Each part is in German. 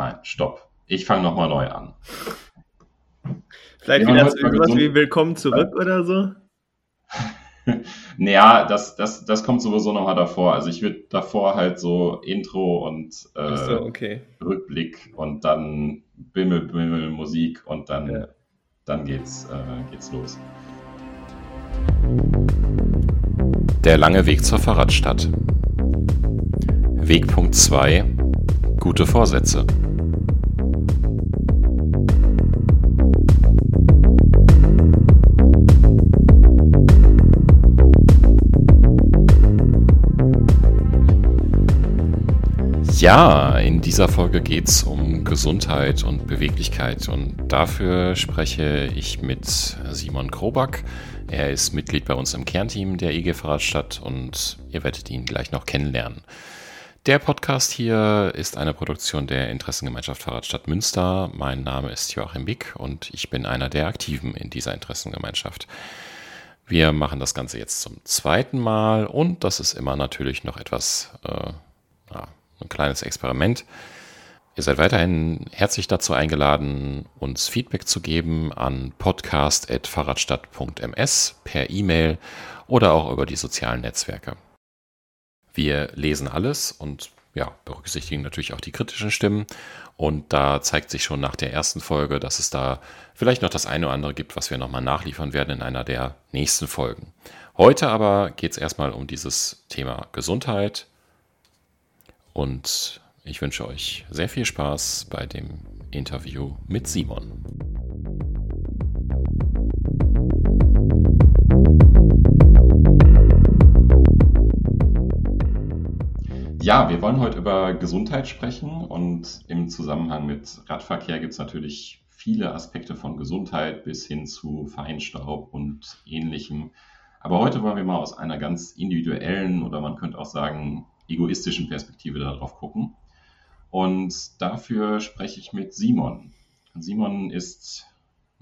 nein, stopp. Ich fange nochmal neu an. Vielleicht wieder sowas wie Willkommen zurück oder so? naja, das, das, das kommt sowieso nochmal davor. Also ich würde davor halt so Intro und äh, so, okay. Rückblick und dann Bimmel, Bimmel, Musik und dann, ja. dann geht's, äh, geht's los. Der lange Weg zur Fahrradstadt. Wegpunkt 2. Gute Vorsätze. Ja, in dieser Folge geht es um Gesundheit und Beweglichkeit und dafür spreche ich mit Simon Kroback. Er ist Mitglied bei uns im Kernteam der IG Fahrradstadt und ihr werdet ihn gleich noch kennenlernen. Der Podcast hier ist eine Produktion der Interessengemeinschaft Fahrradstadt Münster. Mein Name ist Joachim Bick und ich bin einer der Aktiven in dieser Interessengemeinschaft. Wir machen das Ganze jetzt zum zweiten Mal und das ist immer natürlich noch etwas äh, ein kleines Experiment. Ihr seid weiterhin herzlich dazu eingeladen, uns Feedback zu geben an podcast.fahrradstadt.ms per E-Mail oder auch über die sozialen Netzwerke. Wir lesen alles und ja, berücksichtigen natürlich auch die kritischen Stimmen. Und da zeigt sich schon nach der ersten Folge, dass es da vielleicht noch das eine oder andere gibt, was wir nochmal nachliefern werden in einer der nächsten Folgen. Heute aber geht es erstmal um dieses Thema Gesundheit, und ich wünsche euch sehr viel Spaß bei dem Interview mit Simon. Ja, wir wollen heute über Gesundheit sprechen und im Zusammenhang mit Radverkehr gibt es natürlich viele Aspekte von Gesundheit bis hin zu Feinstaub und ähnlichem. Aber heute wollen wir mal aus einer ganz individuellen oder man könnte auch sagen egoistischen Perspektive darauf gucken. Und dafür spreche ich mit Simon. Simon ist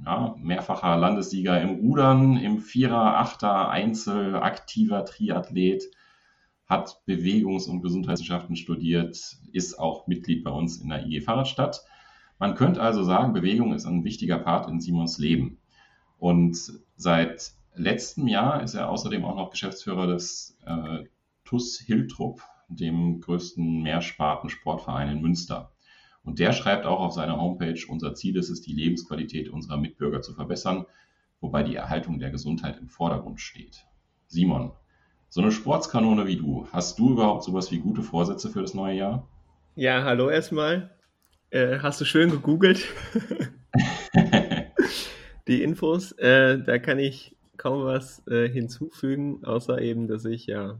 ja, mehrfacher Landessieger im Rudern, im Vierer, Achter, Einzel, aktiver Triathlet, hat Bewegungs- und Gesundheitswissenschaften studiert, ist auch Mitglied bei uns in der IG Fahrradstadt. Man könnte also sagen, Bewegung ist ein wichtiger Part in Simons Leben. Und seit letztem Jahr ist er außerdem auch noch Geschäftsführer des äh, TUS Hiltrup, dem größten Mehrsparten-Sportverein in Münster. Und der schreibt auch auf seiner Homepage, unser Ziel ist es, die Lebensqualität unserer Mitbürger zu verbessern, wobei die Erhaltung der Gesundheit im Vordergrund steht. Simon, so eine Sportskanone wie du, hast du überhaupt sowas wie gute Vorsätze für das neue Jahr? Ja, hallo erstmal. Äh, hast du schön gegoogelt? die Infos. Äh, da kann ich kaum was äh, hinzufügen, außer eben, dass ich ja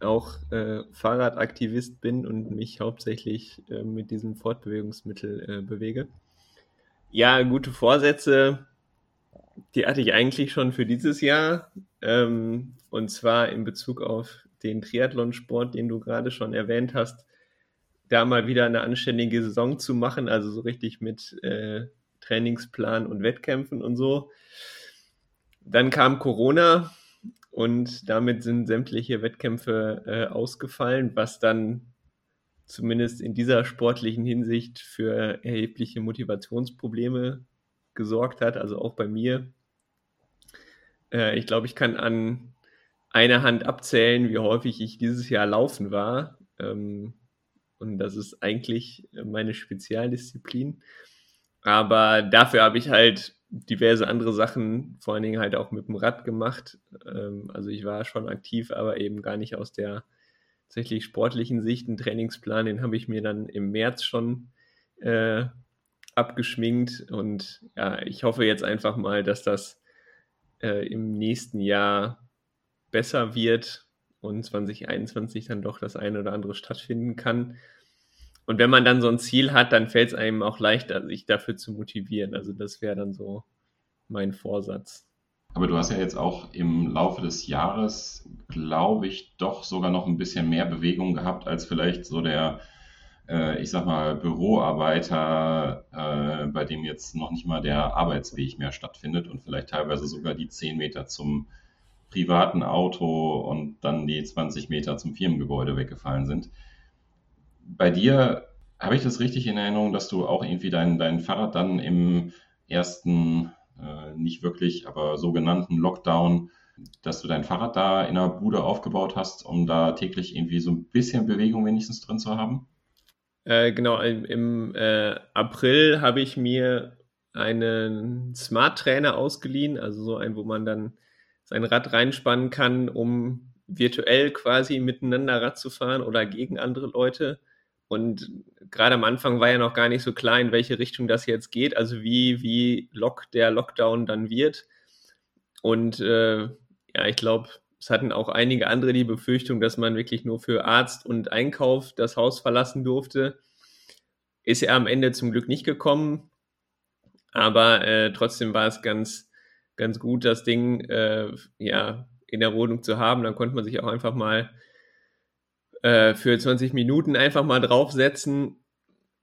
auch äh, Fahrradaktivist bin und mich hauptsächlich äh, mit diesem Fortbewegungsmittel äh, bewege. Ja, gute Vorsätze, die hatte ich eigentlich schon für dieses Jahr. Ähm, und zwar in Bezug auf den Triathlonsport, den du gerade schon erwähnt hast, da mal wieder eine anständige Saison zu machen, also so richtig mit äh, Trainingsplan und Wettkämpfen und so. Dann kam Corona und damit sind sämtliche Wettkämpfe äh, ausgefallen, was dann zumindest in dieser sportlichen Hinsicht für erhebliche Motivationsprobleme gesorgt hat, also auch bei mir. Äh, ich glaube, ich kann an einer Hand abzählen, wie häufig ich dieses Jahr laufen war. Ähm, und das ist eigentlich meine Spezialdisziplin. Aber dafür habe ich halt diverse andere Sachen, vor allen Dingen halt auch mit dem Rad gemacht. Ähm, also ich war schon aktiv, aber eben gar nicht aus der tatsächlich sportlichen Sicht. Einen Trainingsplan, den habe ich mir dann im März schon äh, abgeschminkt. Und ja, ich hoffe jetzt einfach mal, dass das äh, im nächsten Jahr besser wird und 2021 dann doch das eine oder andere stattfinden kann. Und wenn man dann so ein Ziel hat, dann fällt es einem auch leichter, sich dafür zu motivieren. Also das wäre dann so mein Vorsatz. Aber du hast ja jetzt auch im Laufe des Jahres, glaube ich, doch sogar noch ein bisschen mehr Bewegung gehabt als vielleicht so der, äh, ich sag mal, Büroarbeiter, äh, bei dem jetzt noch nicht mal der Arbeitsweg mehr stattfindet und vielleicht teilweise sogar die 10 Meter zum privaten Auto und dann die 20 Meter zum Firmengebäude weggefallen sind bei dir Habe ich das richtig in Erinnerung, dass du auch irgendwie dein, dein Fahrrad dann im ersten, äh, nicht wirklich, aber sogenannten Lockdown, dass du dein Fahrrad da in der Bude aufgebaut hast, um da täglich irgendwie so ein bisschen Bewegung wenigstens drin zu haben? Äh, genau, im, äh, April habe ich mir einen Smart Trainer ausgeliehen, also so ein, wo man dann sein Rad reinspannen kann, um virtuell quasi miteinander Rad zu fahren oder gegen andere Leute. Und gerade am Anfang war ja noch gar nicht so klar, in welche Richtung das jetzt geht, also wie, wie lock der Lockdown dann wird. Und äh, ja, ich glaube, es hatten auch einige andere die Befürchtung, dass man wirklich nur für Arzt und Einkauf das Haus verlassen durfte. Ist er am Ende zum Glück nicht gekommen, aber äh, trotzdem war es ganz, ganz gut, das Ding äh, ja, in der Wohnung zu haben. Dann konnte man sich auch einfach mal äh, für 20 Minuten einfach mal draufsetzen.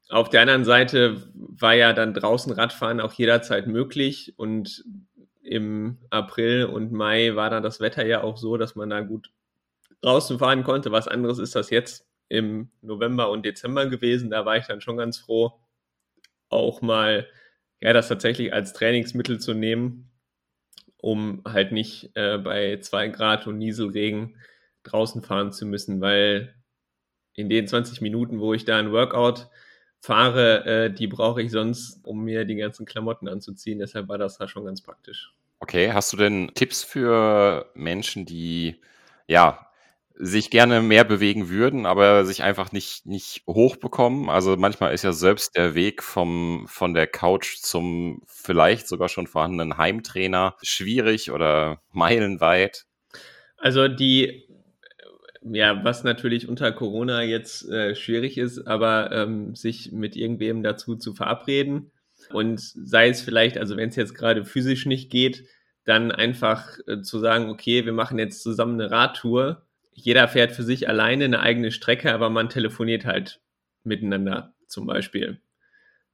Auf der anderen Seite war ja dann draußen Radfahren auch jederzeit möglich und im April und Mai war dann das Wetter ja auch so, dass man da gut draußen fahren konnte. Was anderes ist das jetzt im November und Dezember gewesen. Da war ich dann schon ganz froh, auch mal ja, das tatsächlich als Trainingsmittel zu nehmen, um halt nicht äh, bei zwei Grad und Nieselregen draußen fahren zu müssen, weil in den 20 Minuten, wo ich da ein Workout fahre, äh, die brauche ich sonst, um mir die ganzen Klamotten anzuziehen. Deshalb war das da schon ganz praktisch. Okay, hast du denn Tipps für Menschen, die ja sich gerne mehr bewegen würden, aber sich einfach nicht, nicht hochbekommen. Also manchmal ist ja selbst der Weg vom, von der Couch zum vielleicht sogar schon vorhandenen Heimtrainer schwierig oder meilenweit. Also die ja, was natürlich unter Corona jetzt äh, schwierig ist, aber ähm, sich mit irgendwem dazu zu verabreden und sei es vielleicht, also wenn es jetzt gerade physisch nicht geht, dann einfach äh, zu sagen, okay, wir machen jetzt zusammen eine Radtour. Jeder fährt für sich alleine eine eigene Strecke, aber man telefoniert halt miteinander zum Beispiel.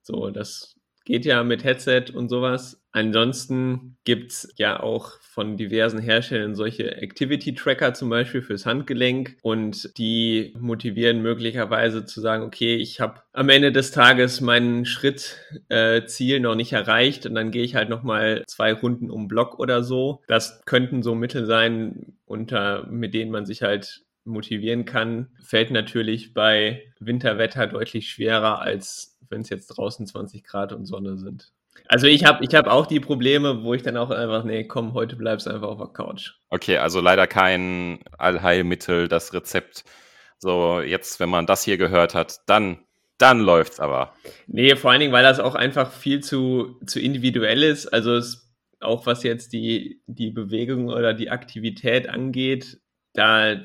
So, das geht ja mit Headset und sowas. Ansonsten gibt's ja auch von diversen Herstellern solche Activity-Tracker zum Beispiel fürs Handgelenk und die motivieren möglicherweise zu sagen, okay, ich habe am Ende des Tages mein Schrittziel äh, noch nicht erreicht und dann gehe ich halt nochmal zwei Runden um Block oder so. Das könnten so Mittel sein, unter, mit denen man sich halt motivieren kann, fällt natürlich bei Winterwetter deutlich schwerer, als wenn es jetzt draußen 20 Grad und Sonne sind. Also ich habe ich hab auch die Probleme, wo ich dann auch einfach, nee, komm, heute bleibst du einfach auf der Couch. Okay, also leider kein Allheilmittel, das Rezept. So, jetzt, wenn man das hier gehört hat, dann, dann läuft's aber. Nee, vor allen Dingen, weil das auch einfach viel zu, zu individuell ist. Also es, auch was jetzt die, die Bewegung oder die Aktivität angeht, da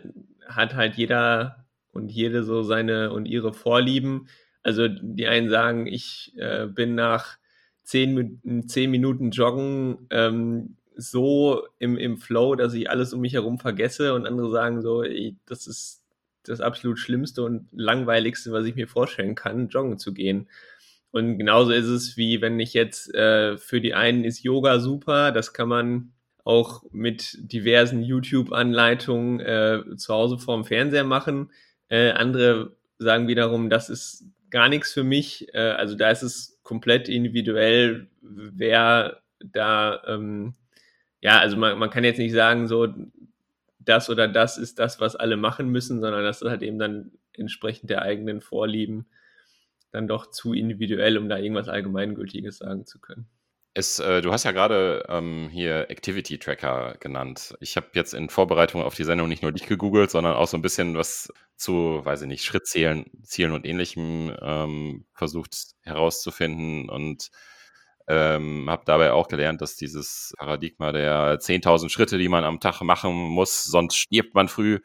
hat halt jeder und jede so seine und ihre Vorlieben. Also die einen sagen, ich äh, bin nach zehn, zehn Minuten Joggen ähm, so im, im Flow, dass ich alles um mich herum vergesse und andere sagen so, ey, das ist das absolut Schlimmste und Langweiligste, was ich mir vorstellen kann, joggen zu gehen. Und genauso ist es, wie wenn ich jetzt, äh, für die einen ist Yoga super, das kann man auch mit diversen YouTube-Anleitungen äh, zu Hause vorm Fernseher machen. Äh, andere sagen wiederum, das ist gar nichts für mich. Äh, also da ist es komplett individuell, wer da, ähm, ja, also man, man kann jetzt nicht sagen, so das oder das ist das, was alle machen müssen, sondern das ist halt eben dann entsprechend der eigenen Vorlieben dann doch zu individuell, um da irgendwas Allgemeingültiges sagen zu können. Es, äh, du hast ja gerade ähm, hier Activity Tracker genannt. Ich habe jetzt in Vorbereitung auf die Sendung nicht nur dich gegoogelt, sondern auch so ein bisschen was zu, weiß ich nicht, Schrittzählen Zielen und ähnlichem ähm, versucht herauszufinden und ähm, habe dabei auch gelernt, dass dieses Paradigma der 10.000 Schritte, die man am Tag machen muss, sonst stirbt man früh,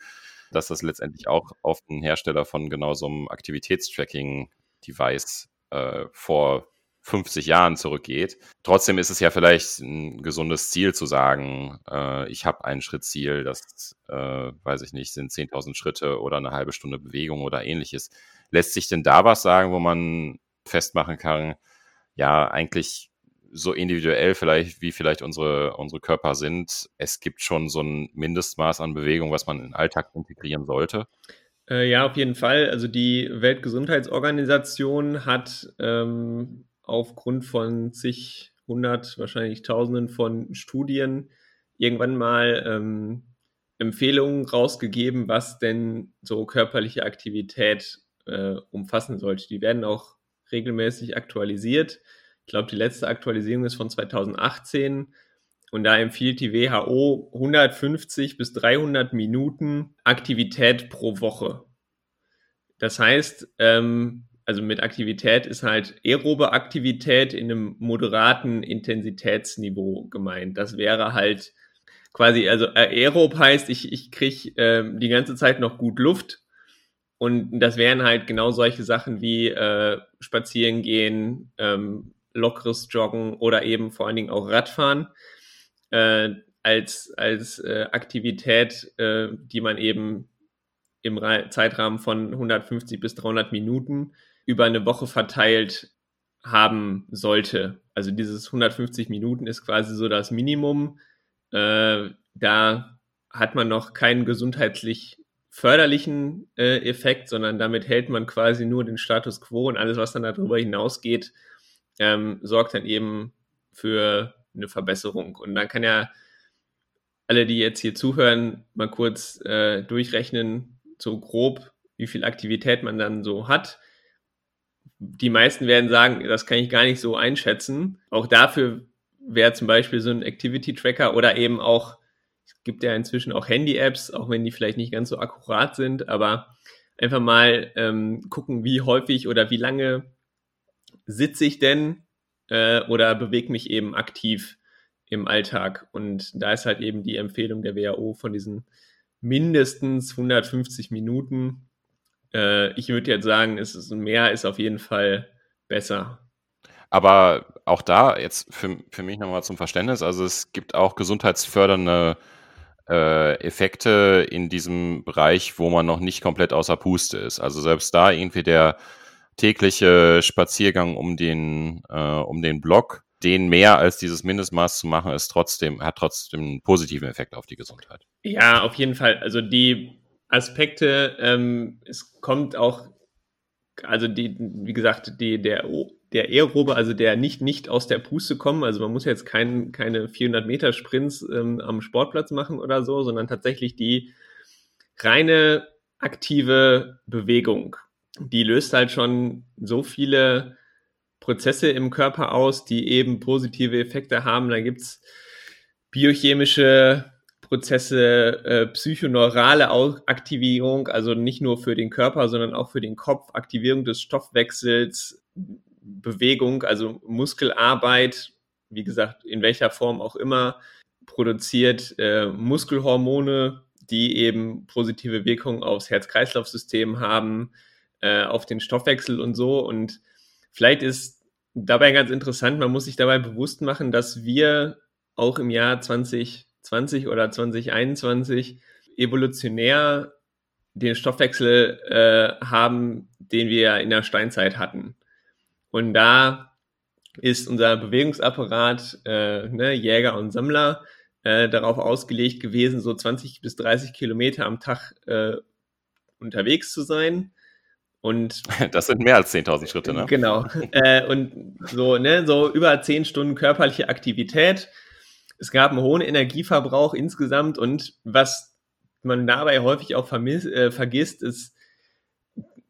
dass das letztendlich auch auf den Hersteller von genau so einem Aktivitätstracking-Device äh, vor 50 Jahren zurückgeht. Trotzdem ist es ja vielleicht ein gesundes Ziel zu sagen, äh, ich habe ein Schrittziel, das, äh, weiß ich nicht, sind 10.000 Schritte oder eine halbe Stunde Bewegung oder ähnliches. Lässt sich denn da was sagen, wo man festmachen kann, ja, eigentlich so individuell vielleicht, wie vielleicht unsere, unsere Körper sind, es gibt schon so ein Mindestmaß an Bewegung, was man in den Alltag integrieren sollte? Äh, ja, auf jeden Fall. Also die Weltgesundheitsorganisation hat ähm, aufgrund von zig, hundert, wahrscheinlich tausenden von Studien irgendwann mal ähm, Empfehlungen rausgegeben, was denn so körperliche Aktivität äh, umfassen sollte. Die werden auch regelmäßig aktualisiert. Ich glaube, die letzte Aktualisierung ist von 2018. Und da empfiehlt die WHO 150 bis 300 Minuten Aktivität pro Woche. Das heißt, ähm, also mit Aktivität ist halt aerobe Aktivität in einem moderaten Intensitätsniveau gemeint. Das wäre halt quasi, also aerob heißt, ich, ich kriege ähm, die ganze Zeit noch gut Luft. Und das wären halt genau solche Sachen wie äh, Spazieren gehen, ähm, lockeres Joggen oder eben vor allen Dingen auch Radfahren äh, als, als äh, Aktivität, äh, die man eben im Ra Zeitrahmen von 150 bis 300 Minuten über eine Woche verteilt haben sollte. Also dieses 150 Minuten ist quasi so das Minimum. Äh, da hat man noch keinen gesundheitlich förderlichen äh, Effekt, sondern damit hält man quasi nur den Status quo und alles, was dann darüber hinausgeht, ähm, sorgt dann eben für eine Verbesserung. Und dann kann ja alle, die jetzt hier zuhören, mal kurz äh, durchrechnen, so grob, wie viel Aktivität man dann so hat. Die meisten werden sagen, das kann ich gar nicht so einschätzen. Auch dafür wäre zum Beispiel so ein Activity Tracker oder eben auch, es gibt ja inzwischen auch Handy-Apps, auch wenn die vielleicht nicht ganz so akkurat sind, aber einfach mal ähm, gucken, wie häufig oder wie lange sitze ich denn äh, oder bewege mich eben aktiv im Alltag. Und da ist halt eben die Empfehlung der WHO von diesen mindestens 150 Minuten. Äh, ich würde jetzt sagen, es ist mehr ist auf jeden Fall besser. Aber auch da, jetzt für, für mich nochmal zum Verständnis, also es gibt auch gesundheitsfördernde äh, Effekte in diesem Bereich, wo man noch nicht komplett außer Puste ist. Also selbst da irgendwie der tägliche Spaziergang um den, äh, um den Block, den mehr als dieses Mindestmaß zu machen, ist trotzdem, hat trotzdem einen positiven Effekt auf die Gesundheit. Ja, auf jeden Fall. Also die Aspekte, ähm, es kommt auch, also die, wie gesagt, die, der, der Aerobe, also der nicht, nicht aus der Puste kommen, also man muss jetzt kein, keine 400 Meter Sprints ähm, am Sportplatz machen oder so, sondern tatsächlich die reine aktive Bewegung die löst halt schon so viele Prozesse im Körper aus, die eben positive Effekte haben. Da gibt's biochemische Prozesse, äh, psychoneurale Aktivierung, also nicht nur für den Körper, sondern auch für den Kopf, Aktivierung des Stoffwechsels, Bewegung, also Muskelarbeit, wie gesagt, in welcher Form auch immer, produziert äh, Muskelhormone, die eben positive Wirkung aufs Herz-Kreislauf-System haben, äh, auf den Stoffwechsel und so. Und vielleicht ist dabei ganz interessant, man muss sich dabei bewusst machen, dass wir auch im Jahr 2020 oder 2021 evolutionär den Stoffwechsel äh, haben, den wir in der Steinzeit hatten. Und da ist unser Bewegungsapparat, äh, ne, Jäger und Sammler, äh, darauf ausgelegt gewesen, so 20 bis 30 Kilometer am Tag äh, unterwegs zu sein. Und das sind mehr als 10.000 Schritte, ne? Genau. äh, und so, ne, so über 10 Stunden körperliche Aktivität. Es gab einen hohen Energieverbrauch insgesamt und was man dabei häufig auch äh, vergisst, ist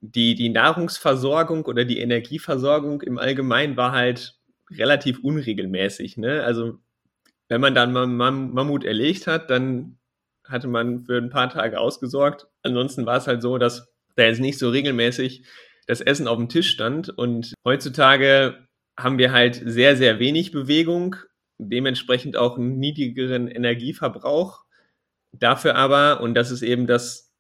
die, die Nahrungsversorgung oder die Energieversorgung im Allgemeinen war halt relativ unregelmäßig. Ne? Also wenn man dann Mam Mammut erlegt hat, dann hatte man für ein paar Tage ausgesorgt. Ansonsten war es halt so, dass da jetzt nicht so regelmäßig das Essen auf dem Tisch stand. Und heutzutage haben wir halt sehr, sehr wenig Bewegung, dementsprechend auch einen niedrigeren Energieverbrauch. Dafür aber, und das ist eben das,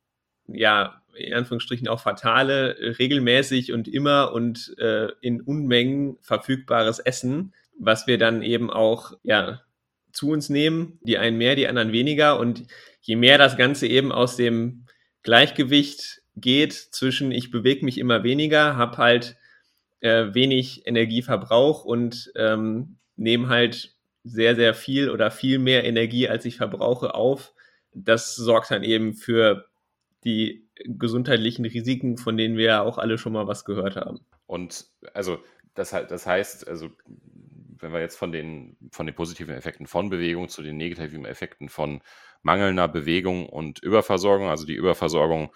ja, in Anführungsstrichen auch fatale, regelmäßig und immer und äh, in Unmengen verfügbares Essen, was wir dann eben auch, ja, zu uns nehmen, die einen mehr, die anderen weniger. Und je mehr das Ganze eben aus dem Gleichgewicht geht zwischen, ich bewege mich immer weniger, habe halt äh, wenig Energieverbrauch und ähm, nehme halt sehr, sehr viel oder viel mehr Energie, als ich verbrauche, auf. Das sorgt dann eben für die gesundheitlichen Risiken, von denen wir ja auch alle schon mal was gehört haben. Und also das, das heißt, also wenn wir jetzt von den, von den positiven Effekten von Bewegung zu den negativen Effekten von mangelnder Bewegung und Überversorgung, also die Überversorgung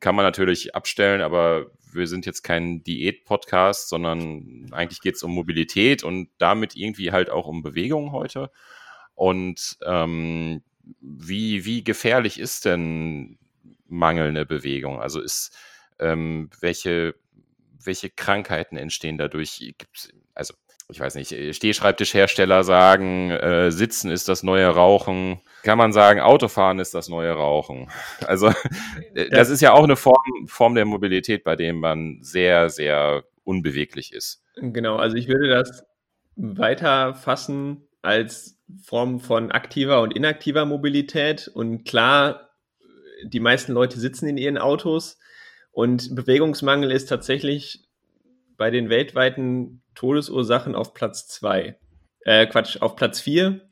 kann man natürlich abstellen, aber wir sind jetzt kein Diät-Podcast, sondern eigentlich geht es um Mobilität und damit irgendwie halt auch um Bewegung heute. Und ähm, wie, wie gefährlich ist denn mangelnde Bewegung? Also ist, ähm, welche, welche Krankheiten entstehen dadurch? Gibt's, also ich weiß nicht, Stehschreibtischhersteller sagen, äh, Sitzen ist das neue Rauchen. Kann man sagen, Autofahren ist das neue Rauchen. Also äh, das ist ja auch eine Form, Form der Mobilität, bei dem man sehr, sehr unbeweglich ist. Genau, also ich würde das weiter fassen als Form von aktiver und inaktiver Mobilität. Und klar, die meisten Leute sitzen in ihren Autos und Bewegungsmangel ist tatsächlich bei den weltweiten Todesursachen auf Platz zwei, äh, Quatsch, auf Platz vier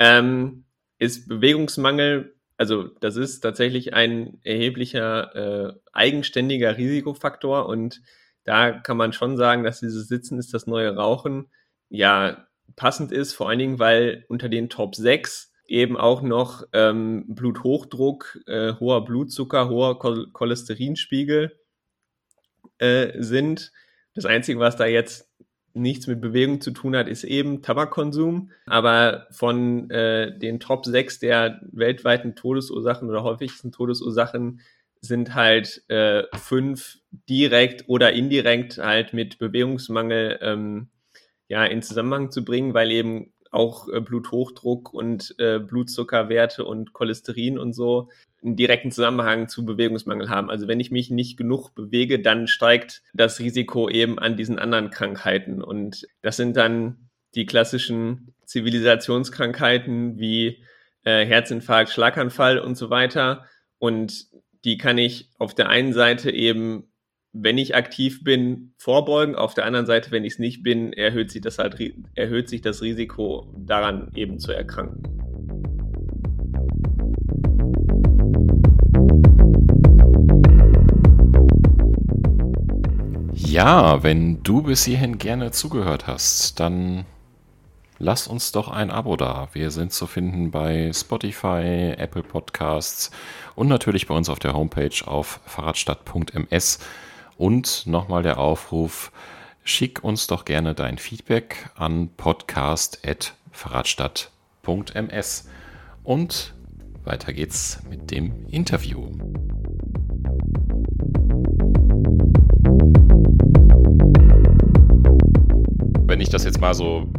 ähm, ist Bewegungsmangel, also das ist tatsächlich ein erheblicher äh, eigenständiger Risikofaktor und da kann man schon sagen, dass dieses Sitzen ist das neue Rauchen ja passend ist, vor allen Dingen, weil unter den Top 6 eben auch noch ähm, Bluthochdruck, äh, hoher Blutzucker, hoher Cholesterinspiegel äh, sind. Das Einzige, was da jetzt nichts mit Bewegung zu tun hat, ist eben Tabakkonsum. Aber von äh, den Top 6 der weltweiten Todesursachen oder häufigsten Todesursachen sind halt äh, fünf direkt oder indirekt halt mit Bewegungsmangel ähm, ja in Zusammenhang zu bringen, weil eben auch äh, Bluthochdruck und äh, Blutzuckerwerte und Cholesterin und so einen direkten Zusammenhang zu Bewegungsmangel haben. Also wenn ich mich nicht genug bewege, dann steigt das Risiko eben an diesen anderen Krankheiten. Und das sind dann die klassischen Zivilisationskrankheiten wie äh, Herzinfarkt, Schlaganfall und so weiter. Und die kann ich auf der einen Seite eben, wenn ich aktiv bin, vorbeugen. Auf der anderen Seite, wenn ich es nicht bin, erhöht sich das halt, erhöht sich das Risiko daran eben zu erkranken. Ja, wenn du bis hierhin gerne zugehört hast, dann lass uns doch ein Abo da. Wir sind zu finden bei Spotify, Apple Podcasts und natürlich bei uns auf der Homepage auf fahrradstadt.ms. Und nochmal der Aufruf, schick uns doch gerne dein Feedback an podcast.fahrradstadt.ms. Und weiter geht's mit dem Interview. Wenn ich das jetzt mal so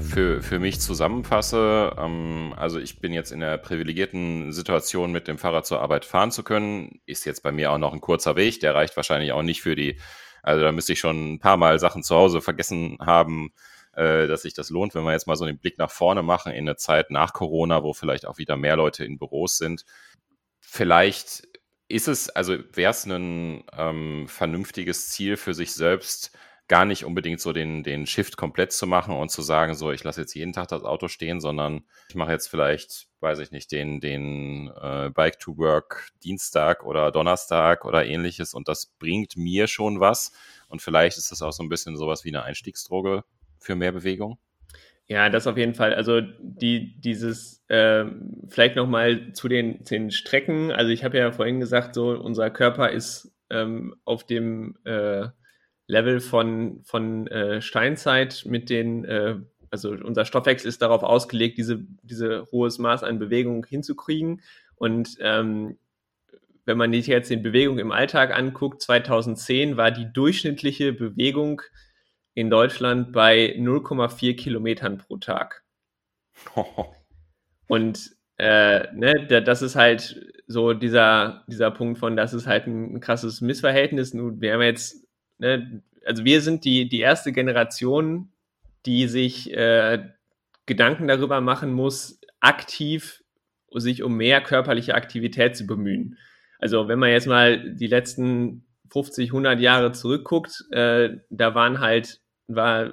für, für mich zusammenfasse, ähm, also ich bin jetzt in der privilegierten Situation, mit dem Fahrrad zur Arbeit fahren zu können. Ist jetzt bei mir auch noch ein kurzer Weg, der reicht wahrscheinlich auch nicht für die, also da müsste ich schon ein paar Mal Sachen zu Hause vergessen haben, äh, dass sich das lohnt, wenn wir jetzt mal so den Blick nach vorne machen in eine Zeit nach Corona, wo vielleicht auch wieder mehr Leute in Büros sind. Vielleicht ist es, also wäre es ein ähm, vernünftiges Ziel für sich selbst, gar nicht unbedingt so den, den Shift komplett zu machen und zu sagen, so, ich lasse jetzt jeden Tag das Auto stehen, sondern ich mache jetzt vielleicht, weiß ich nicht, den, den äh, Bike to Work Dienstag oder Donnerstag oder ähnliches und das bringt mir schon was. Und vielleicht ist das auch so ein bisschen sowas wie eine Einstiegsdroge für mehr Bewegung. Ja, das auf jeden Fall. Also die, dieses, äh, vielleicht nochmal zu den, den Strecken. Also ich habe ja vorhin gesagt, so unser Körper ist ähm, auf dem äh, Level von, von äh, Steinzeit mit den, äh, also unser Stoffwechsel ist darauf ausgelegt, diese, diese hohes Maß an Bewegung hinzukriegen. Und ähm, wenn man sich jetzt den Bewegung im Alltag anguckt, 2010 war die durchschnittliche Bewegung in Deutschland bei 0,4 Kilometern pro Tag. Und äh, ne, das ist halt so dieser, dieser Punkt von, das ist halt ein krasses Missverhältnis. Nun, wir haben jetzt ne, also wir sind die, die erste Generation, die sich äh, Gedanken darüber machen muss, aktiv sich um mehr körperliche Aktivität zu bemühen. Also wenn man jetzt mal die letzten 50, 100 Jahre zurückguckt, äh, da waren halt, war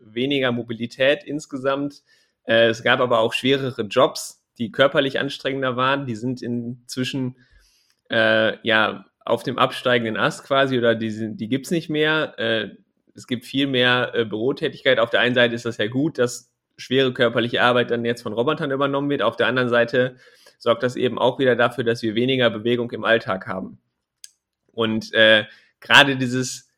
weniger Mobilität insgesamt. Äh, es gab aber auch schwerere Jobs, die körperlich anstrengender waren. Die sind inzwischen äh, ja auf dem absteigenden Ast quasi oder die, die gibt es nicht mehr. Äh, es gibt viel mehr äh, Bürotätigkeit. Auf der einen Seite ist das ja gut, dass schwere körperliche Arbeit dann jetzt von Robotern übernommen wird. Auf der anderen Seite sorgt das eben auch wieder dafür, dass wir weniger Bewegung im Alltag haben. Und äh, gerade dieses,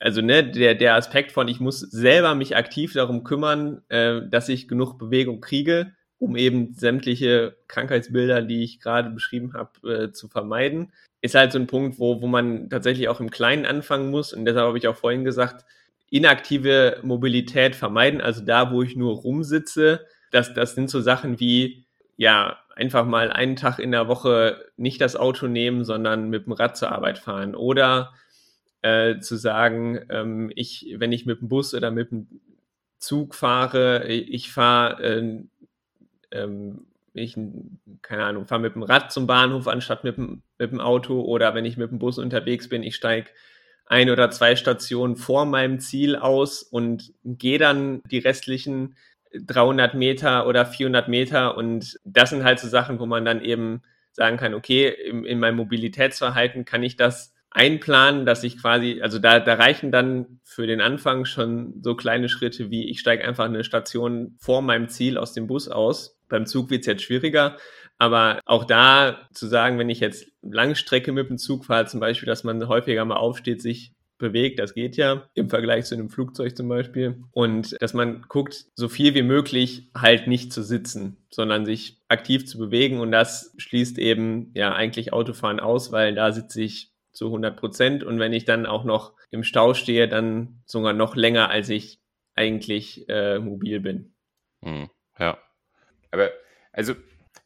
also ne, der, der Aspekt von, ich muss selber mich aktiv darum kümmern, äh, dass ich genug Bewegung kriege, um eben sämtliche Krankheitsbilder, die ich gerade beschrieben habe, äh, zu vermeiden, ist halt so ein Punkt, wo, wo man tatsächlich auch im Kleinen anfangen muss. Und deshalb habe ich auch vorhin gesagt, inaktive Mobilität vermeiden, also da, wo ich nur rumsitze, das, das sind so Sachen wie, ja, einfach mal einen Tag in der Woche nicht das Auto nehmen, sondern mit dem Rad zur Arbeit fahren. Oder äh, zu sagen, ähm, ich, wenn ich mit dem Bus oder mit dem Zug fahre, ich fahre, äh, ähm, ich, keine Ahnung, fahre mit dem Rad zum Bahnhof anstatt mit dem, mit dem Auto. Oder wenn ich mit dem Bus unterwegs bin, ich steige ein oder zwei Stationen vor meinem Ziel aus und gehe dann die restlichen 300 Meter oder 400 Meter. Und das sind halt so Sachen, wo man dann eben sagen kann, okay, in, in meinem Mobilitätsverhalten kann ich das einplanen, dass ich quasi, also da, da reichen dann für den Anfang schon so kleine Schritte wie ich steige einfach eine Station vor meinem Ziel aus dem Bus aus. Beim Zug wird es jetzt schwieriger, aber auch da zu sagen, wenn ich jetzt Langstrecke mit dem Zug fahre, zum Beispiel, dass man häufiger mal aufsteht, sich bewegt, das geht ja im Vergleich zu einem Flugzeug zum Beispiel. Und dass man guckt, so viel wie möglich halt nicht zu sitzen, sondern sich aktiv zu bewegen. Und das schließt eben ja eigentlich Autofahren aus, weil da sitze ich zu 100 Prozent. Und wenn ich dann auch noch im Stau stehe, dann sogar noch länger, als ich eigentlich äh, mobil bin. Hm, ja. Aber also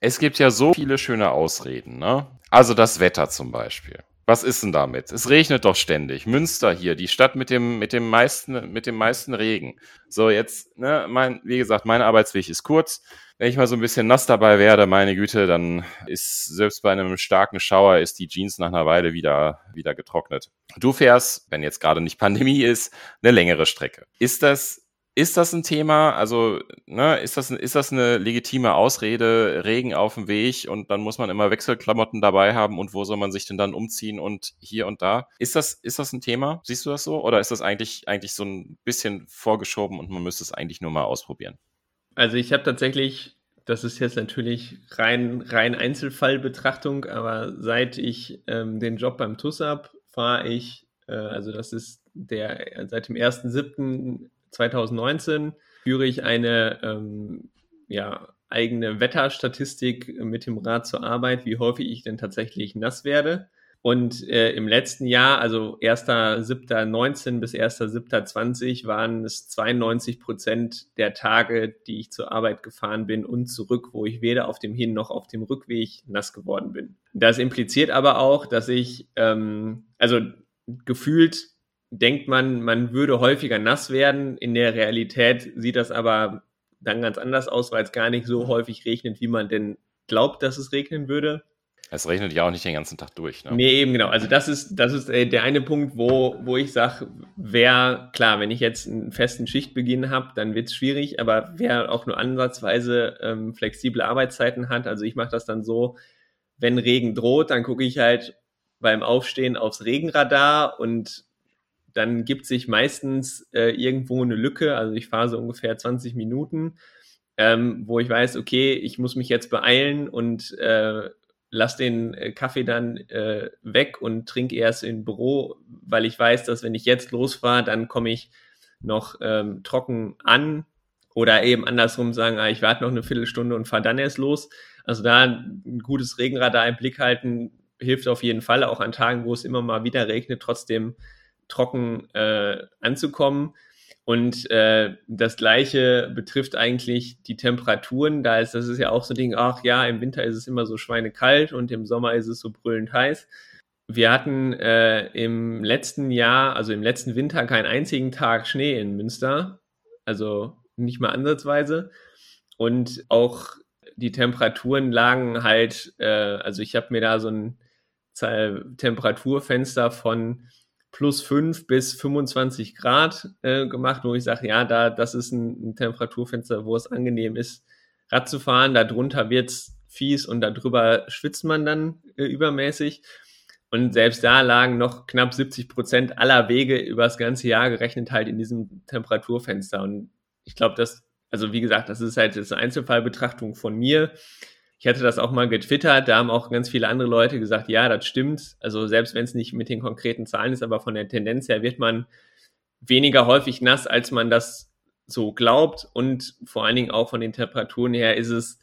es gibt ja so viele schöne Ausreden, ne? Also das Wetter zum Beispiel. Was ist denn damit? Es regnet doch ständig. Münster hier, die Stadt mit dem, mit dem meisten, mit dem meisten Regen. So, jetzt, ne, mein, wie gesagt, mein Arbeitsweg ist kurz. Wenn ich mal so ein bisschen nass dabei werde, meine Güte, dann ist selbst bei einem starken Schauer ist die Jeans nach einer Weile wieder, wieder getrocknet. Du fährst, wenn jetzt gerade nicht Pandemie ist, eine längere Strecke. Ist das ist das ein Thema? Also, ne, ist das, ist das eine legitime Ausrede, Regen auf dem Weg und dann muss man immer Wechselklamotten dabei haben und wo soll man sich denn dann umziehen und hier und da? Ist das, ist das ein Thema? Siehst du das so? Oder ist das eigentlich, eigentlich so ein bisschen vorgeschoben und man müsste es eigentlich nur mal ausprobieren? Also, ich habe tatsächlich, das ist jetzt natürlich rein, rein Einzelfallbetrachtung, aber seit ich ähm, den Job beim TUS habe, fahre ich, äh, also das ist der, seit dem 1.7 2019 führe ich eine ähm, ja, eigene Wetterstatistik mit dem Rad zur Arbeit, wie häufig ich denn tatsächlich nass werde. Und äh, im letzten Jahr, also 1.7.19 bis 1.7.20, waren es 92 Prozent der Tage, die ich zur Arbeit gefahren bin und zurück, wo ich weder auf dem Hin- noch auf dem Rückweg nass geworden bin. Das impliziert aber auch, dass ich, ähm, also gefühlt denkt man, man würde häufiger nass werden. In der Realität sieht das aber dann ganz anders aus, weil es gar nicht so häufig regnet, wie man denn glaubt, dass es regnen würde. Es regnet ja auch nicht den ganzen Tag durch. Ne? Nee, eben genau. Also das ist, das ist äh, der eine Punkt, wo, wo ich sage, wer, klar, wenn ich jetzt einen festen Schichtbeginn habe, dann wird es schwierig, aber wer auch nur ansatzweise ähm, flexible Arbeitszeiten hat, also ich mache das dann so, wenn Regen droht, dann gucke ich halt beim Aufstehen aufs Regenradar und dann gibt sich meistens äh, irgendwo eine Lücke, also ich fahre so ungefähr 20 Minuten, ähm, wo ich weiß, okay, ich muss mich jetzt beeilen und äh, lass den äh, Kaffee dann äh, weg und trinke erst im Büro, weil ich weiß, dass wenn ich jetzt losfahre, dann komme ich noch ähm, trocken an oder eben andersrum sagen, ah, ich warte noch eine Viertelstunde und fahre dann erst los. Also da ein gutes Regenradar im Blick halten hilft auf jeden Fall, auch an Tagen, wo es immer mal wieder regnet, trotzdem trocken äh, anzukommen. Und äh, das gleiche betrifft eigentlich die Temperaturen. Da ist das ist ja auch so ein Ding, ach ja, im Winter ist es immer so schweinekalt und im Sommer ist es so brüllend heiß. Wir hatten äh, im letzten Jahr, also im letzten Winter, keinen einzigen Tag Schnee in Münster. Also nicht mal ansatzweise. Und auch die Temperaturen lagen halt, äh, also ich habe mir da so ein Temperaturfenster von plus 5 bis 25 Grad äh, gemacht, wo ich sage, ja, da, das ist ein, ein, Temperaturfenster, wo es angenehm ist, Rad zu fahren. Darunter wird es fies und darüber schwitzt man dann äh, übermäßig. Und selbst da lagen noch knapp 70 Prozent aller Wege über das ganze Jahr gerechnet halt in diesem Temperaturfenster. Und ich glaube, das, also wie gesagt, das ist halt das Einzelfallbetrachtung von mir. Ich hatte das auch mal getwittert, da haben auch ganz viele andere Leute gesagt, ja, das stimmt. Also selbst wenn es nicht mit den konkreten Zahlen ist, aber von der Tendenz her wird man weniger häufig nass, als man das so glaubt. Und vor allen Dingen auch von den Temperaturen her ist es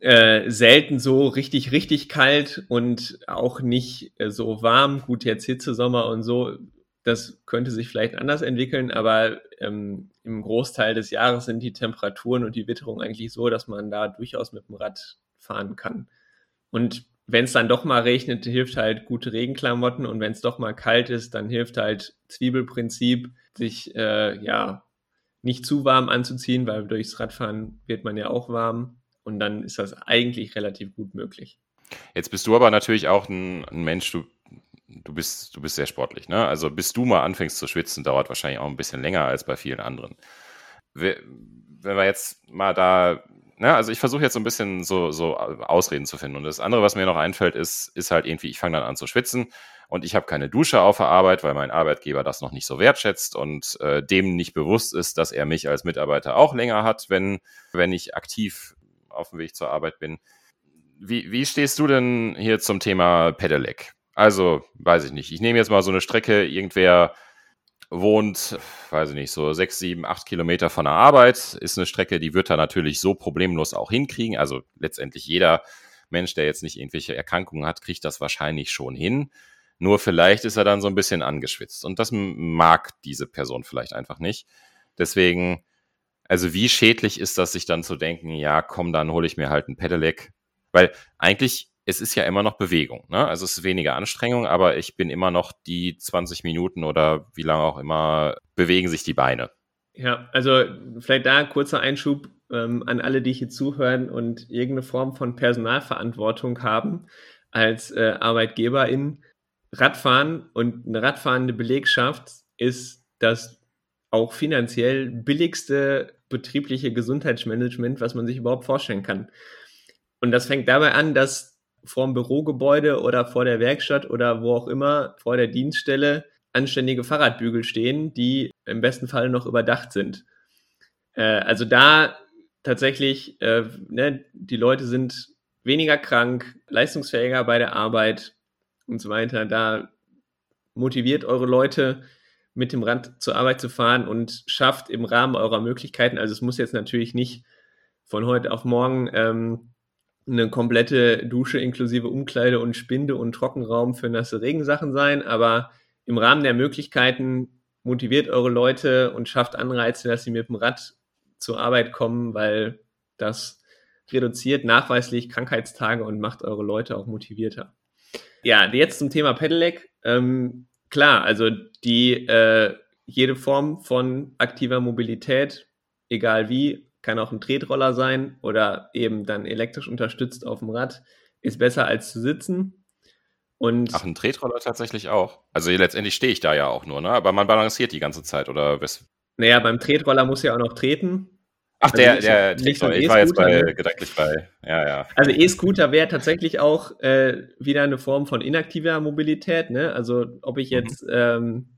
äh, selten so richtig, richtig kalt und auch nicht äh, so warm. Gut, jetzt Hitzesommer und so, das könnte sich vielleicht anders entwickeln, aber ähm, im Großteil des Jahres sind die Temperaturen und die Witterung eigentlich so, dass man da durchaus mit dem Rad fahren kann. Und wenn es dann doch mal regnet, hilft halt gute Regenklamotten und wenn es doch mal kalt ist, dann hilft halt Zwiebelprinzip, sich äh, ja nicht zu warm anzuziehen, weil durchs Radfahren wird man ja auch warm und dann ist das eigentlich relativ gut möglich. Jetzt bist du aber natürlich auch ein, ein Mensch, du, du, bist, du bist sehr sportlich. Ne? Also bis du mal anfängst zu schwitzen, dauert wahrscheinlich auch ein bisschen länger als bei vielen anderen. Wenn wir jetzt mal da, ne, also ich versuche jetzt so ein bisschen so, so Ausreden zu finden. Und das andere, was mir noch einfällt, ist, ist halt irgendwie, ich fange dann an zu schwitzen und ich habe keine Dusche auf der Arbeit, weil mein Arbeitgeber das noch nicht so wertschätzt und äh, dem nicht bewusst ist, dass er mich als Mitarbeiter auch länger hat, wenn, wenn ich aktiv auf dem Weg zur Arbeit bin. Wie, wie stehst du denn hier zum Thema Pedelec? Also, weiß ich nicht. Ich nehme jetzt mal so eine Strecke, irgendwer wohnt, weiß ich nicht, so sechs, sieben, acht Kilometer von der Arbeit. Ist eine Strecke, die wird er natürlich so problemlos auch hinkriegen. Also letztendlich jeder Mensch, der jetzt nicht irgendwelche Erkrankungen hat, kriegt das wahrscheinlich schon hin. Nur vielleicht ist er dann so ein bisschen angeschwitzt. Und das mag diese Person vielleicht einfach nicht. Deswegen also wie schädlich ist das, sich dann zu denken, ja, komm, dann hole ich mir halt ein Pedelec. Weil eigentlich, es ist ja immer noch Bewegung. Ne? Also es ist weniger Anstrengung, aber ich bin immer noch die 20 Minuten oder wie lange auch immer, bewegen sich die Beine. Ja, also vielleicht da kurzer Einschub ähm, an alle, die hier zuhören und irgendeine Form von Personalverantwortung haben als äh, Arbeitgeberin. Radfahren und eine radfahrende Belegschaft ist das auch finanziell billigste betriebliche Gesundheitsmanagement, was man sich überhaupt vorstellen kann. Und das fängt dabei an, dass vor dem Bürogebäude oder vor der Werkstatt oder wo auch immer, vor der Dienststelle, anständige Fahrradbügel stehen, die im besten Fall noch überdacht sind. Äh, also da tatsächlich, äh, ne, die Leute sind weniger krank, leistungsfähiger bei der Arbeit und so weiter. Da motiviert eure Leute, mit dem Rad zur Arbeit zu fahren und schafft im Rahmen eurer Möglichkeiten, also es muss jetzt natürlich nicht von heute auf morgen ähm, eine komplette Dusche inklusive Umkleide und Spinde und Trockenraum für nasse Regensachen sein, aber im Rahmen der Möglichkeiten motiviert eure Leute und schafft Anreize, dass sie mit dem Rad zur Arbeit kommen, weil das reduziert nachweislich Krankheitstage und macht eure Leute auch motivierter. Ja, jetzt zum Thema Pedelec. Ähm, klar, also die äh, jede Form von aktiver Mobilität, egal wie, kann auch ein Tretroller sein oder eben dann elektrisch unterstützt auf dem Rad, ist besser als zu sitzen. Und Ach, ein Tretroller tatsächlich auch. Also letztendlich stehe ich da ja auch nur, ne? Aber man balanciert die ganze Zeit, oder was? Naja, beim Tretroller muss ja auch noch treten. Ach, also der, der TikTok, ich war jetzt bei, ne? gedanklich bei, ja, ja. Also E-Scooter wäre tatsächlich auch äh, wieder eine Form von inaktiver Mobilität, ne? Also ob ich mhm. jetzt mhm. ähm,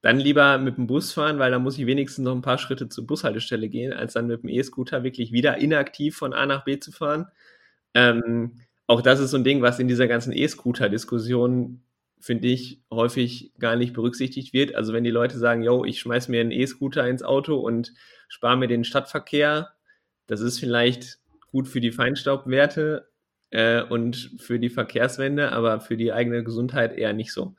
dann lieber mit dem Bus fahren, weil da muss ich wenigstens noch ein paar Schritte zur Bushaltestelle gehen, als dann mit dem E-Scooter wirklich wieder inaktiv von A nach B zu fahren. Ähm, auch das ist so ein Ding, was in dieser ganzen E-Scooter-Diskussion, finde ich, häufig gar nicht berücksichtigt wird. Also wenn die Leute sagen, yo, ich schmeiß mir einen E-Scooter ins Auto und spare mir den Stadtverkehr. Das ist vielleicht gut für die Feinstaubwerte äh, und für die Verkehrswende, aber für die eigene Gesundheit eher nicht so.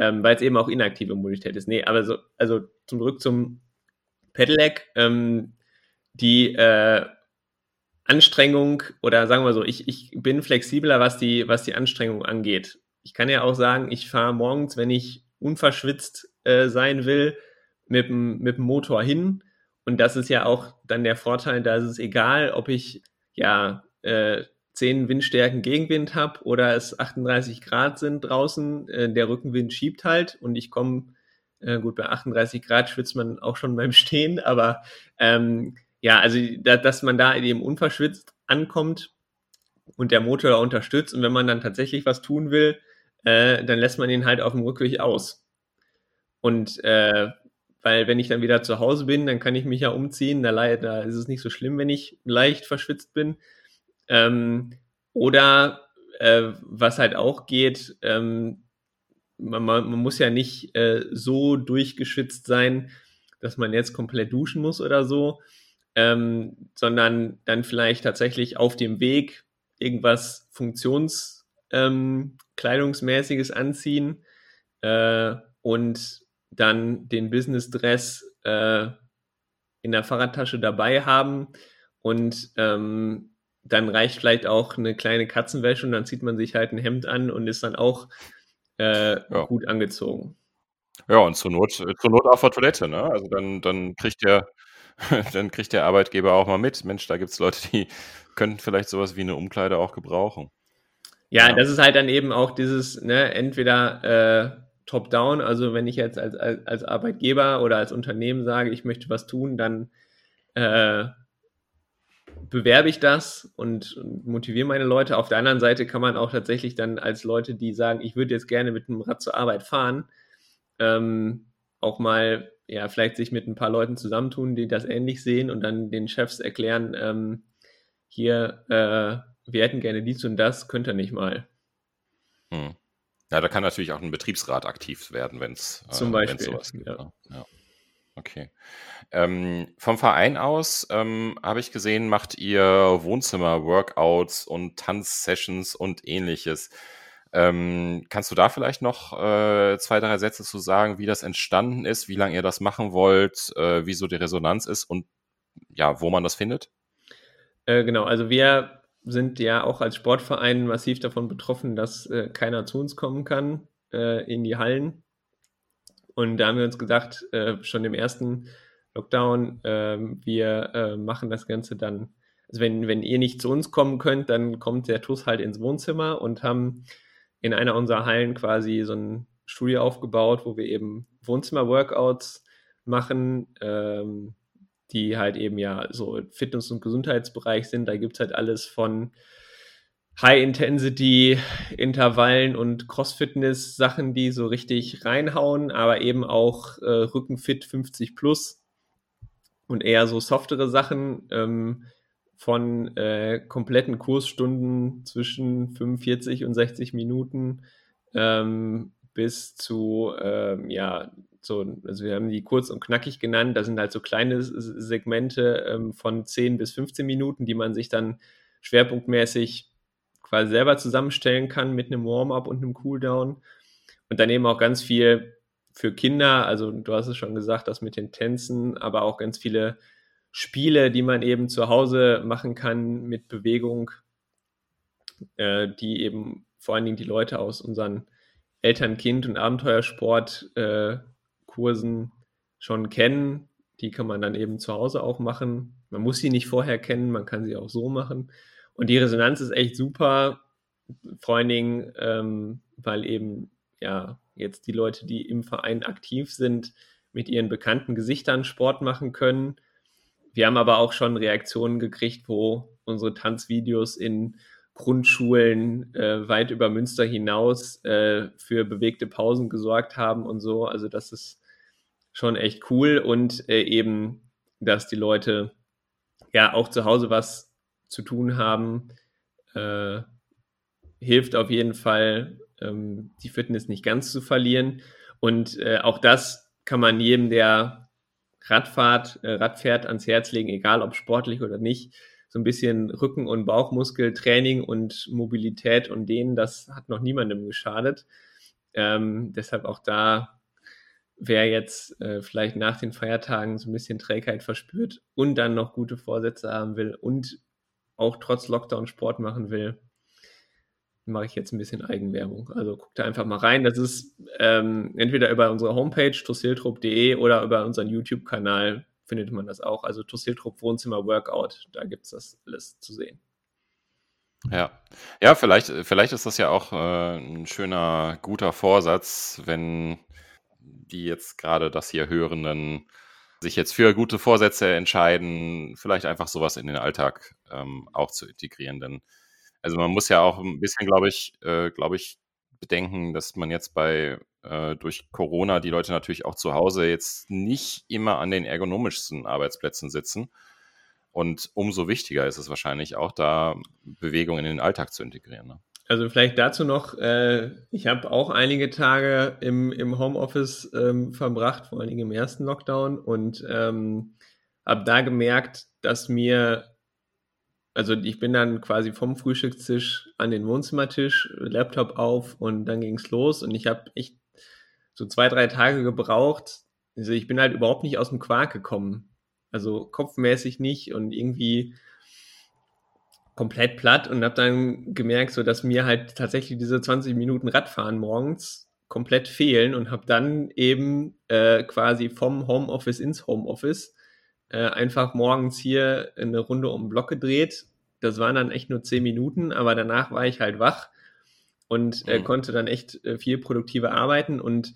Ähm, weil es eben auch inaktive Mobilität ist. Nee, aber so, also zurück zum Pedelec. Ähm, die äh, Anstrengung oder sagen wir so, ich, ich bin flexibler, was die, was die Anstrengung angeht. Ich kann ja auch sagen, ich fahre morgens, wenn ich unverschwitzt äh, sein will, mit dem, mit dem Motor hin und das ist ja auch dann der Vorteil, da ist es egal, ob ich ja äh, 10 Windstärken Gegenwind habe oder es 38 Grad sind draußen, äh, der Rückenwind schiebt halt und ich komme, äh, gut, bei 38 Grad schwitzt man auch schon beim Stehen, aber ähm, ja, also da, dass man da eben unverschwitzt ankommt und der Motor unterstützt und wenn man dann tatsächlich was tun will, äh, dann lässt man ihn halt auf dem Rückweg aus. Und äh, weil wenn ich dann wieder zu Hause bin, dann kann ich mich ja umziehen. Da, da ist es nicht so schlimm, wenn ich leicht verschwitzt bin. Ähm, oder äh, was halt auch geht, ähm, man, man, muss ja nicht äh, so durchgeschwitzt sein, dass man jetzt komplett duschen muss oder so, ähm, sondern dann vielleicht tatsächlich auf dem Weg irgendwas Funktionskleidungsmäßiges ähm, anziehen äh, und dann den Business Dress äh, in der Fahrradtasche dabei haben und ähm, dann reicht vielleicht auch eine kleine Katzenwäsche und dann zieht man sich halt ein Hemd an und ist dann auch äh, ja. gut angezogen. Ja, und zur Not, zur Not auf der Toilette, ne? Also dann, dann kriegt der, dann kriegt der Arbeitgeber auch mal mit. Mensch, da gibt es Leute, die könnten vielleicht sowas wie eine Umkleide auch gebrauchen. Ja, ja. das ist halt dann eben auch dieses, ne, entweder äh, top-down, also wenn ich jetzt als, als, als, Arbeitgeber oder als Unternehmen sage, ich möchte was tun, dann äh, bewerbe ich das und, und, motiviere meine Leute. Auf der anderen Seite kann man auch tatsächlich dann als Leute, die sagen, ich würde jetzt gerne mit einem Rad zur Arbeit fahren, ähm, auch mal ja vielleicht sich mit ein paar Leuten zusammentun, die das ähnlich sehen und dann den Chefs erklären, ähm, hier, äh, wir hätten gerne dies und das, könnt ihr nicht mal. Hm. Ja, da kann natürlich auch ein Betriebsrat aktiv werden, wenn es äh, sowas gibt. Ja. Ne? ja. Okay. Ähm, vom Verein aus ähm, habe ich gesehen, macht ihr Wohnzimmer-Workouts und Tanzsessions und ähnliches. Ähm, kannst du da vielleicht noch äh, zwei, drei Sätze zu sagen, wie das entstanden ist, wie lange ihr das machen wollt, äh, wie so die Resonanz ist und ja, wo man das findet? Äh, genau, also wir sind ja auch als Sportverein massiv davon betroffen, dass äh, keiner zu uns kommen kann äh, in die Hallen. Und da haben wir uns gedacht, äh, schon im ersten Lockdown, ähm, wir machen das Ganze dann also wenn, wenn ihr nicht zu uns kommen könnt, dann kommt der TUS halt ins Wohnzimmer und haben in einer unserer Hallen quasi so ein Studio aufgebaut, wo wir eben Wohnzimmer-Workouts machen, ähm, die halt eben ja so Fitness- und Gesundheitsbereich sind. Da gibt es halt alles von High-Intensity-Intervallen und Cross-Fitness-Sachen, die so richtig reinhauen, aber eben auch äh, Rückenfit 50 plus und eher so softere Sachen. Ähm, von äh, kompletten Kursstunden zwischen 45 und 60 Minuten ähm, bis zu, ähm, ja, so, also wir haben die kurz und knackig genannt, da sind halt so kleine Segmente ähm, von 10 bis 15 Minuten, die man sich dann schwerpunktmäßig quasi selber zusammenstellen kann mit einem Warm-up und einem Cooldown. Und dann eben auch ganz viel für Kinder, also du hast es schon gesagt, das mit den Tänzen, aber auch ganz viele Spiele, die man eben zu Hause machen kann mit Bewegung, äh, die eben vor allen Dingen die Leute aus unseren Eltern-Kind- und Abenteuersport-Kursen äh, schon kennen. Die kann man dann eben zu Hause auch machen. Man muss sie nicht vorher kennen, man kann sie auch so machen. Und die Resonanz ist echt super, vor allen Dingen, ähm, weil eben ja jetzt die Leute, die im Verein aktiv sind, mit ihren bekannten Gesichtern Sport machen können wir haben aber auch schon Reaktionen gekriegt, wo unsere Tanzvideos in Grundschulen äh, weit über Münster hinaus äh, für bewegte Pausen gesorgt haben und so. Also das ist schon echt cool und äh, eben, dass die Leute ja auch zu Hause was zu tun haben, äh, hilft auf jeden Fall, ähm, die Fitness nicht ganz zu verlieren. Und äh, auch das kann man jedem, der Radfahrt, äh, Radfährt ans Herz legen, egal ob sportlich oder nicht. So ein bisschen Rücken- und Bauchmuskeltraining und Mobilität und denen, das hat noch niemandem geschadet. Ähm, deshalb auch da, wer jetzt äh, vielleicht nach den Feiertagen so ein bisschen Trägheit verspürt und dann noch gute Vorsätze haben will und auch trotz Lockdown Sport machen will, mache ich jetzt ein bisschen Eigenwerbung. Also guckt da einfach mal rein. Das ist ähm, entweder über unsere Homepage tossiltrupp.de oder über unseren YouTube-Kanal findet man das auch. Also Tossiltrupp Wohnzimmer Workout, da gibt es das alles zu sehen. Ja, ja, vielleicht, vielleicht ist das ja auch äh, ein schöner, guter Vorsatz, wenn die jetzt gerade das hier Hörenden sich jetzt für gute Vorsätze entscheiden, vielleicht einfach sowas in den Alltag ähm, auch zu integrieren. Denn also man muss ja auch ein bisschen, glaube ich, äh, glaube ich, bedenken, dass man jetzt bei äh, durch Corona die Leute natürlich auch zu Hause jetzt nicht immer an den ergonomischsten Arbeitsplätzen sitzen. Und umso wichtiger ist es wahrscheinlich auch, da Bewegung in den Alltag zu integrieren. Ne? Also vielleicht dazu noch, äh, ich habe auch einige Tage im, im Homeoffice ähm, verbracht, vor allen Dingen im ersten Lockdown und ähm, habe da gemerkt, dass mir, also ich bin dann quasi vom Frühstückstisch an den Wohnzimmertisch, Laptop auf und dann ging es los und ich habe echt so zwei, drei Tage gebraucht. Also ich bin halt überhaupt nicht aus dem Quark gekommen. Also kopfmäßig nicht und irgendwie komplett platt und habe dann gemerkt, so dass mir halt tatsächlich diese 20 Minuten Radfahren morgens komplett fehlen und habe dann eben äh, quasi vom Homeoffice ins Homeoffice äh, einfach morgens hier eine Runde um den Block gedreht. Das waren dann echt nur 10 Minuten, aber danach war ich halt wach und äh, mhm. konnte dann echt äh, viel produktiver arbeiten und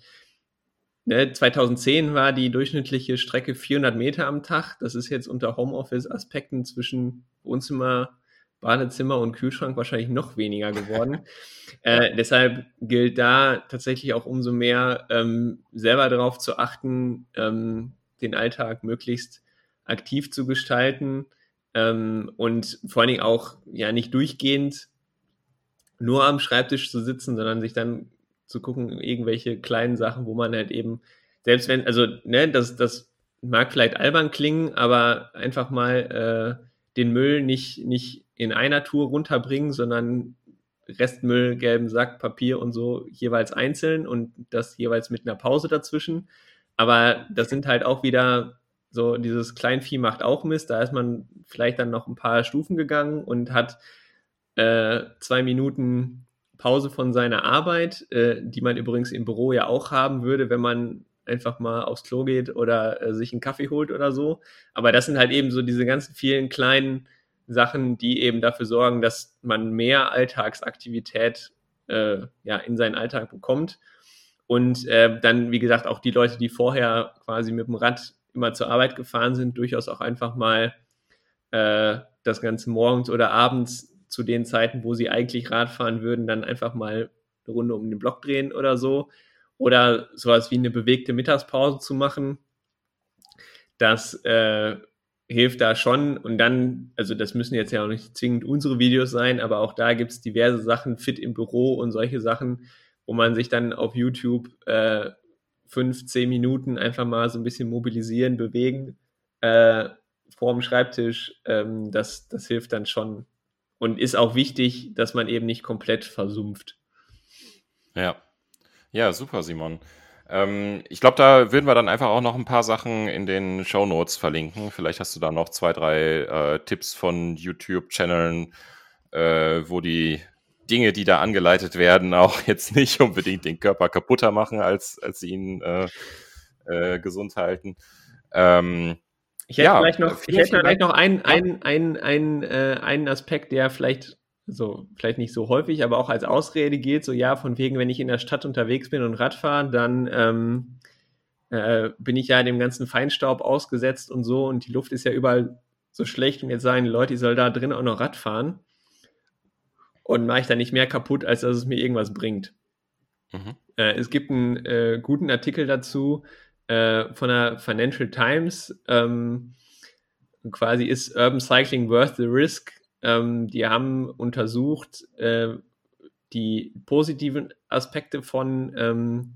ne, 2010 war die durchschnittliche Strecke 400 Meter am Tag. Das ist jetzt unter Homeoffice-Aspekten zwischen Wohnzimmer, Badezimmer und Kühlschrank wahrscheinlich noch weniger geworden. äh, deshalb gilt da tatsächlich auch umso mehr, ähm, selber darauf zu achten, ähm, den Alltag möglichst aktiv zu gestalten ähm, und vor allen Dingen auch ja nicht durchgehend nur am Schreibtisch zu sitzen, sondern sich dann zu gucken, irgendwelche kleinen Sachen, wo man halt eben, selbst wenn, also, ne, das, das mag vielleicht albern klingen, aber einfach mal äh, den Müll nicht, nicht in einer Tour runterbringen, sondern Restmüll, gelben Sack, Papier und so jeweils einzeln und das jeweils mit einer Pause dazwischen. Aber das sind halt auch wieder so, dieses Kleinvieh macht auch Mist. Da ist man vielleicht dann noch ein paar Stufen gegangen und hat äh, zwei Minuten Pause von seiner Arbeit, äh, die man übrigens im Büro ja auch haben würde, wenn man einfach mal aufs Klo geht oder äh, sich einen Kaffee holt oder so. Aber das sind halt eben so diese ganzen vielen kleinen Sachen, die eben dafür sorgen, dass man mehr Alltagsaktivität äh, ja, in seinen Alltag bekommt. Und äh, dann, wie gesagt, auch die Leute, die vorher quasi mit dem Rad immer zur Arbeit gefahren sind, durchaus auch einfach mal äh, das Ganze morgens oder abends zu den Zeiten, wo sie eigentlich Rad fahren würden, dann einfach mal eine Runde um den Block drehen oder so. Oder sowas wie eine bewegte Mittagspause zu machen. Das äh, hilft da schon. Und dann, also das müssen jetzt ja auch nicht zwingend unsere Videos sein, aber auch da gibt es diverse Sachen, fit im Büro und solche Sachen, wo man sich dann auf YouTube äh, fünf, zehn Minuten einfach mal so ein bisschen mobilisieren, bewegen äh, vor dem Schreibtisch. Ähm, das, das hilft dann schon. Und ist auch wichtig, dass man eben nicht komplett versumpft. Ja. Ja, super, Simon. Ähm, ich glaube, da würden wir dann einfach auch noch ein paar Sachen in den Show Notes verlinken. Vielleicht hast du da noch zwei, drei äh, Tipps von YouTube-Channeln, äh, wo die Dinge, die da angeleitet werden, auch jetzt nicht unbedingt den Körper kaputter machen, als, als sie ihn äh, äh gesund halten. Ähm, ich hätte ja, vielleicht noch, ich hätte vielleicht noch einen, einen, einen, einen, äh, einen Aspekt, der vielleicht so vielleicht nicht so häufig, aber auch als Ausrede geht, so ja, von wegen, wenn ich in der Stadt unterwegs bin und Rad fahre, dann ähm, äh, bin ich ja dem ganzen Feinstaub ausgesetzt und so und die Luft ist ja überall so schlecht und jetzt sagen die Leute, ich soll da drin auch noch Rad fahren und mache ich da nicht mehr kaputt, als dass es mir irgendwas bringt. Mhm. Äh, es gibt einen äh, guten Artikel dazu äh, von der Financial Times, ähm, quasi ist Urban Cycling worth the risk? Ähm, die haben untersucht äh, die positiven Aspekte von ähm,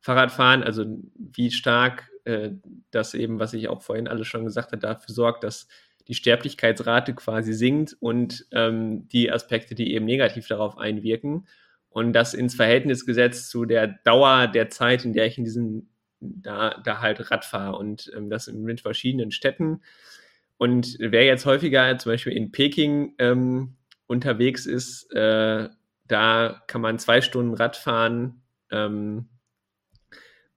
Fahrradfahren, also wie stark äh, das eben, was ich auch vorhin alles schon gesagt habe, dafür sorgt, dass die Sterblichkeitsrate quasi sinkt und ähm, die Aspekte, die eben negativ darauf einwirken. Und das ins Verhältnis gesetzt zu der Dauer der Zeit, in der ich in diesen da, da halt Rad fahre und ähm, das mit verschiedenen Städten. Und wer jetzt häufiger zum Beispiel in Peking ähm, unterwegs ist, äh, da kann man zwei Stunden Rad fahren ähm,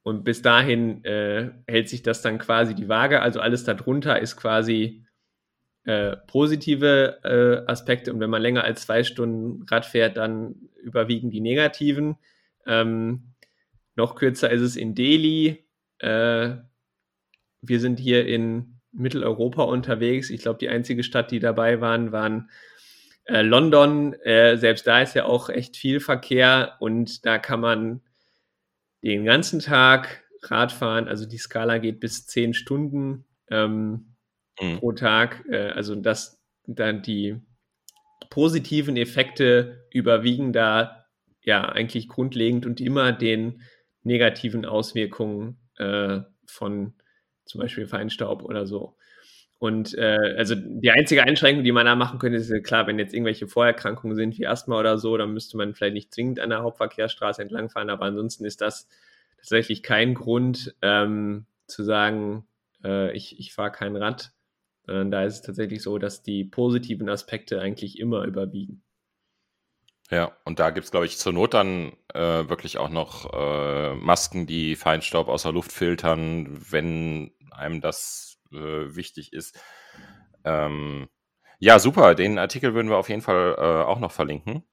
und bis dahin äh, hält sich das dann quasi die Waage. Also alles darunter ist quasi äh, positive äh, Aspekte und wenn man länger als zwei Stunden Rad fährt, dann überwiegen die negativen. Ähm, noch kürzer ist es in Delhi. Äh, wir sind hier in Mitteleuropa unterwegs. Ich glaube, die einzige Stadt, die dabei waren, waren Äh, London, äh, selbst da ist ja auch echt viel Verkehr und da kann man den ganzen Tag Radfahren, also die Skala geht bis zehn Stunden ähm, mhm. pro Tag. Äh, also das dann die positiven Effekte überwiegen da ja eigentlich grundlegend und immer den negativen Auswirkungen äh, von zum Beispiel Feinstaub oder so. Und äh, also die einzige Einschränkung, die man da machen könnte, ist ja klar, wenn jetzt irgendwelche Vorerkrankungen sind wie Asthma oder so, dann müsste man vielleicht nicht zwingend an der Hauptverkehrsstraße entlangfahren, aber ansonsten ist das tatsächlich kein Grund ähm, zu sagen, äh, ich, ich fahre kein Rad. Äh, da ist es tatsächlich so, dass die positiven Aspekte eigentlich immer überwiegen. Ja, und da gibt es, glaube ich, zur Not dann äh, wirklich auch noch äh, Masken, die Feinstaub aus der Luft filtern, wenn einem das äh, wichtig ist. Ähm, ja, super. Den Artikel würden wir auf jeden Fall äh, auch noch verlinken.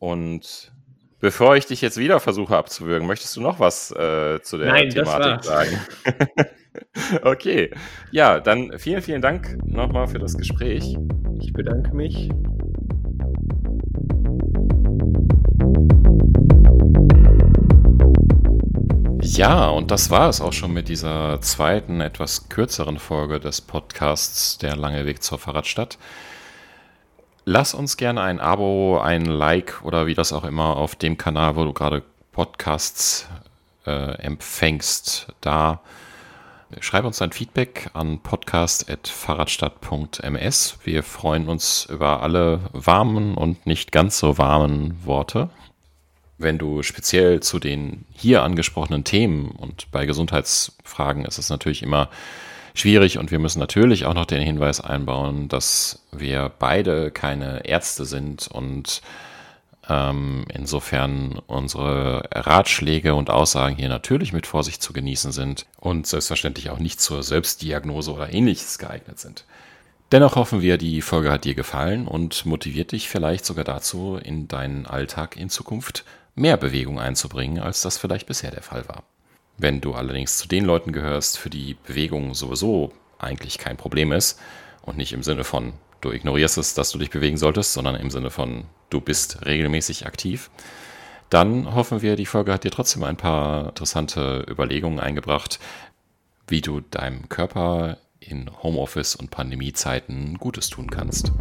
Und bevor ich dich jetzt wieder versuche abzuwürgen, möchtest du noch was äh, zu der Nein, Thematik sagen? okay. Ja, dann vielen, vielen Dank nochmal für das Gespräch. Ich bedanke mich. Ja, und das war es auch schon mit dieser zweiten, etwas kürzeren Folge des Podcasts Der lange Weg zur Fahrradstadt. Lass uns gerne ein Abo, ein Like oder wie das auch immer auf dem Kanal, wo du gerade Podcasts äh, empfängst, da. Schreib uns dein Feedback an podcast.fahrradstadt.ms. Wir freuen uns über alle warmen und nicht ganz so warmen Worte wenn du speziell zu den hier angesprochenen Themen und bei Gesundheitsfragen ist es natürlich immer schwierig und wir müssen natürlich auch noch den Hinweis einbauen, dass wir beide keine Ärzte sind und ähm, insofern unsere Ratschläge und Aussagen hier natürlich mit Vorsicht zu genießen sind und selbstverständlich auch nicht zur Selbstdiagnose oder ähnliches geeignet sind. Dennoch hoffen wir, die Folge hat dir gefallen und motiviert dich vielleicht sogar dazu, in deinen Alltag in Zukunft mehr Bewegung einzubringen, als das vielleicht bisher der Fall war. Wenn du allerdings zu den Leuten gehörst, für die Bewegung sowieso eigentlich kein Problem ist und nicht im Sinne von du ignorierst es, dass du dich bewegen solltest, sondern im Sinne von du bist regelmäßig aktiv, dann hoffen wir, die Folge hat dir trotzdem ein paar interessante Überlegungen eingebracht, wie du deinem Körper in Homeoffice und Pandemiezeiten Gutes tun kannst.